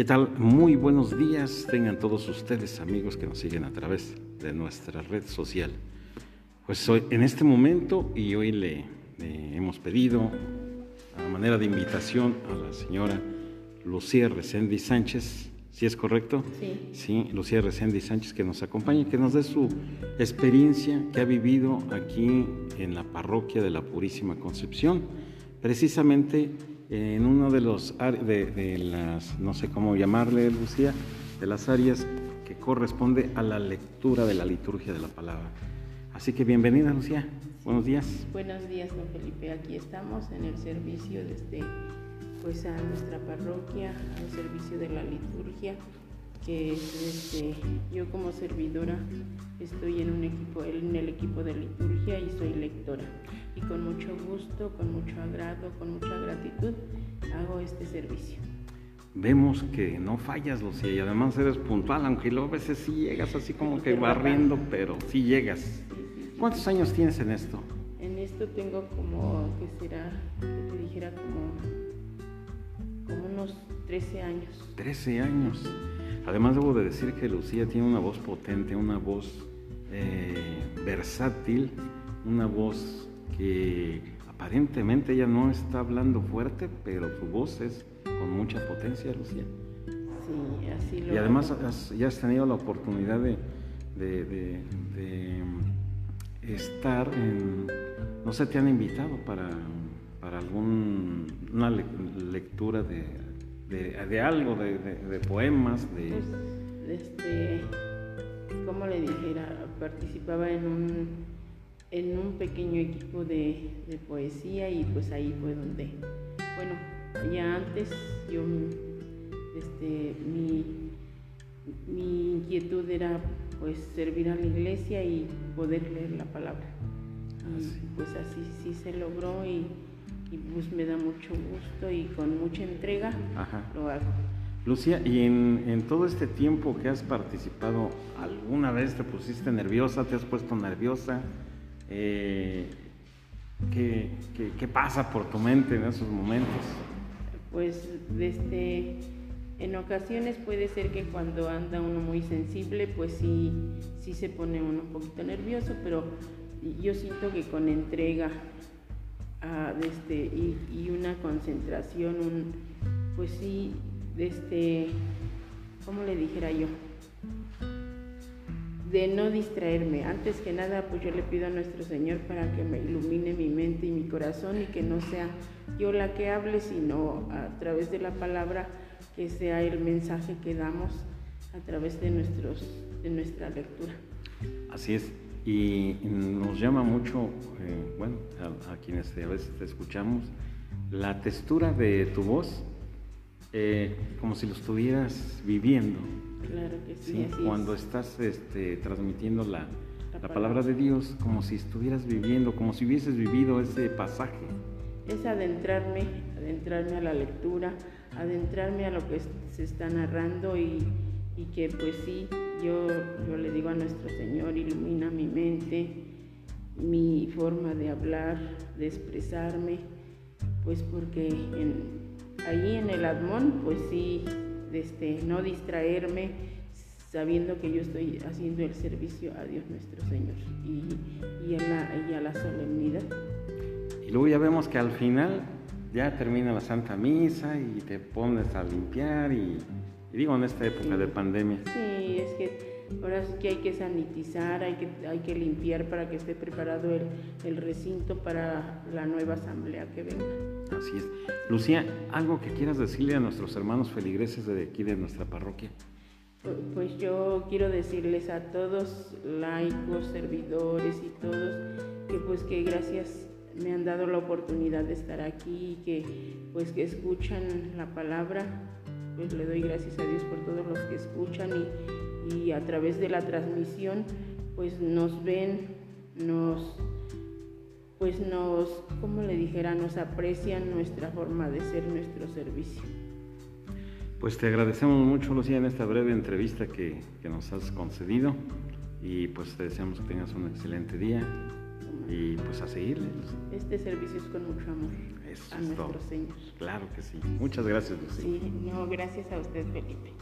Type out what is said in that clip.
¿Qué tal? Muy buenos días. Tengan todos ustedes amigos que nos siguen a través de nuestra red social. Pues hoy, en este momento y hoy le, hemos pedido a manera de invitación a la señora Lucía Resendi Sánchez, ¿sí es correcto? Sí. Sí, Lucía Resendi Sánchez que nos acompañe, que nos dé su experiencia que ha vivido aquí en la parroquia de la Purísima Concepción, precisamente en uno de los de, las, no sé cómo llamarle, Lucía, de las áreas que corresponde a la lectura de la liturgia de la palabra. Así que bienvenida, Lucía. Buenos días. Buenos días, don Felipe. Aquí estamos en el servicio desde pues a nuestra parroquia, al servicio de la liturgia, que este, yo como servidora estoy en un equipo, en el equipo de liturgia y soy lectora y con mucho gusto, con mucho agrado, con mucha gratitud hago este servicio. Vemos que no fallas, Lucía, y además eres puntual, aunque luego a veces sí llegas así como que barriendo, pero sí llegas. ¿Cuántos años tienes en esto? En esto tengo como, ¿qué será? Que te dijera como, como unos 13 años. 13 años. Además debo de decir que Lucía tiene una voz potente, una voz eh, versátil, una voz que aparentemente ella no está hablando fuerte, pero su voz es con mucha potencia, Lucía. Sí, así lo Y además ya has tenido la oportunidad de, estar en, no sé, te han invitado para, para alguna lectura de, algo, de, poemas, de... Pues, este, ¿cómo le dijera? Participaba en un en un pequeño equipo de, poesía y pues ahí fue donde, bueno, ya antes yo, este, mi, mi inquietud era pues servir a la iglesia y poder leer la palabra. Y ah, pues así sí se logró y, pues me da mucho gusto y con mucha entrega lo hago. Lucía, ¿y en, en, todo este tiempo que has participado, alguna vez te pusiste nerviosa, te has puesto nerviosa? Eh, ¿qué, pasa por tu mente en esos momentos? Pues desde, en ocasiones puede ser que cuando anda uno muy sensible, pues sí, sí se pone uno un poquito nervioso, pero yo siento que con entrega ah, este, y, una concentración, un, pues sí, este, ¿cómo le dijera yo? de no distraerme. Antes que nada, pues yo le pido a nuestro Señor para que me ilumine mi mente y mi corazón y que no sea yo la que hable, sino a través de la palabra que sea el mensaje que damos a través de, nuestros, de nuestra lectura. Así es, y nos llama mucho, eh, bueno, a, quienes a veces te escuchamos, la textura de tu voz, eh, como si lo estuvieras viviendo Claro que sí. cuando estás este, transmitiendo la, la, palabra de Dios, como si estuvieras viviendo, como si hubieses vivido ese pasaje. Es adentrarme, adentrarme a la lectura, adentrarme a lo que se está narrando y, y que pues sí, yo, yo le digo a nuestro Señor, ilumina mi mente, mi forma de hablar, de expresarme, pues porque en, ahí en el Admón, pues sí, este, no distraerme sabiendo que yo estoy haciendo el servicio a Dios nuestro Señor y, a, la, solemnidad. Y luego ya vemos que al final ya termina la Santa Misa y te pones a limpiar y, digo en esta época de pandemia. Sí, es que ahora sí que hay que sanitizar, hay que, hay que limpiar para que esté preparado el, el recinto para la nueva asamblea que venga. Así es. Lucía, ¿algo que quieras decirle a nuestros hermanos feligreses de aquí de nuestra parroquia? Pues yo quiero decirles a todos, laicos, servidores y todos, que pues que gracias me han dado la oportunidad de estar aquí y que pues que escuchan la palabra, pues le doy gracias a Dios por todos los que escuchan y, a través de la transmisión pues nos ven, nos pues nos, como le dijera, nos aprecian nuestra forma de ser, nuestro servicio. Pues te agradecemos mucho, Lucía, en esta breve entrevista que, que nos has concedido y pues te deseamos que tengas un excelente día y pues a seguirle. Este servicio es con mucho amor a nuestro todo. Claro que sí. Muchas gracias, Lucía. Sí, no, gracias a usted, Felipe.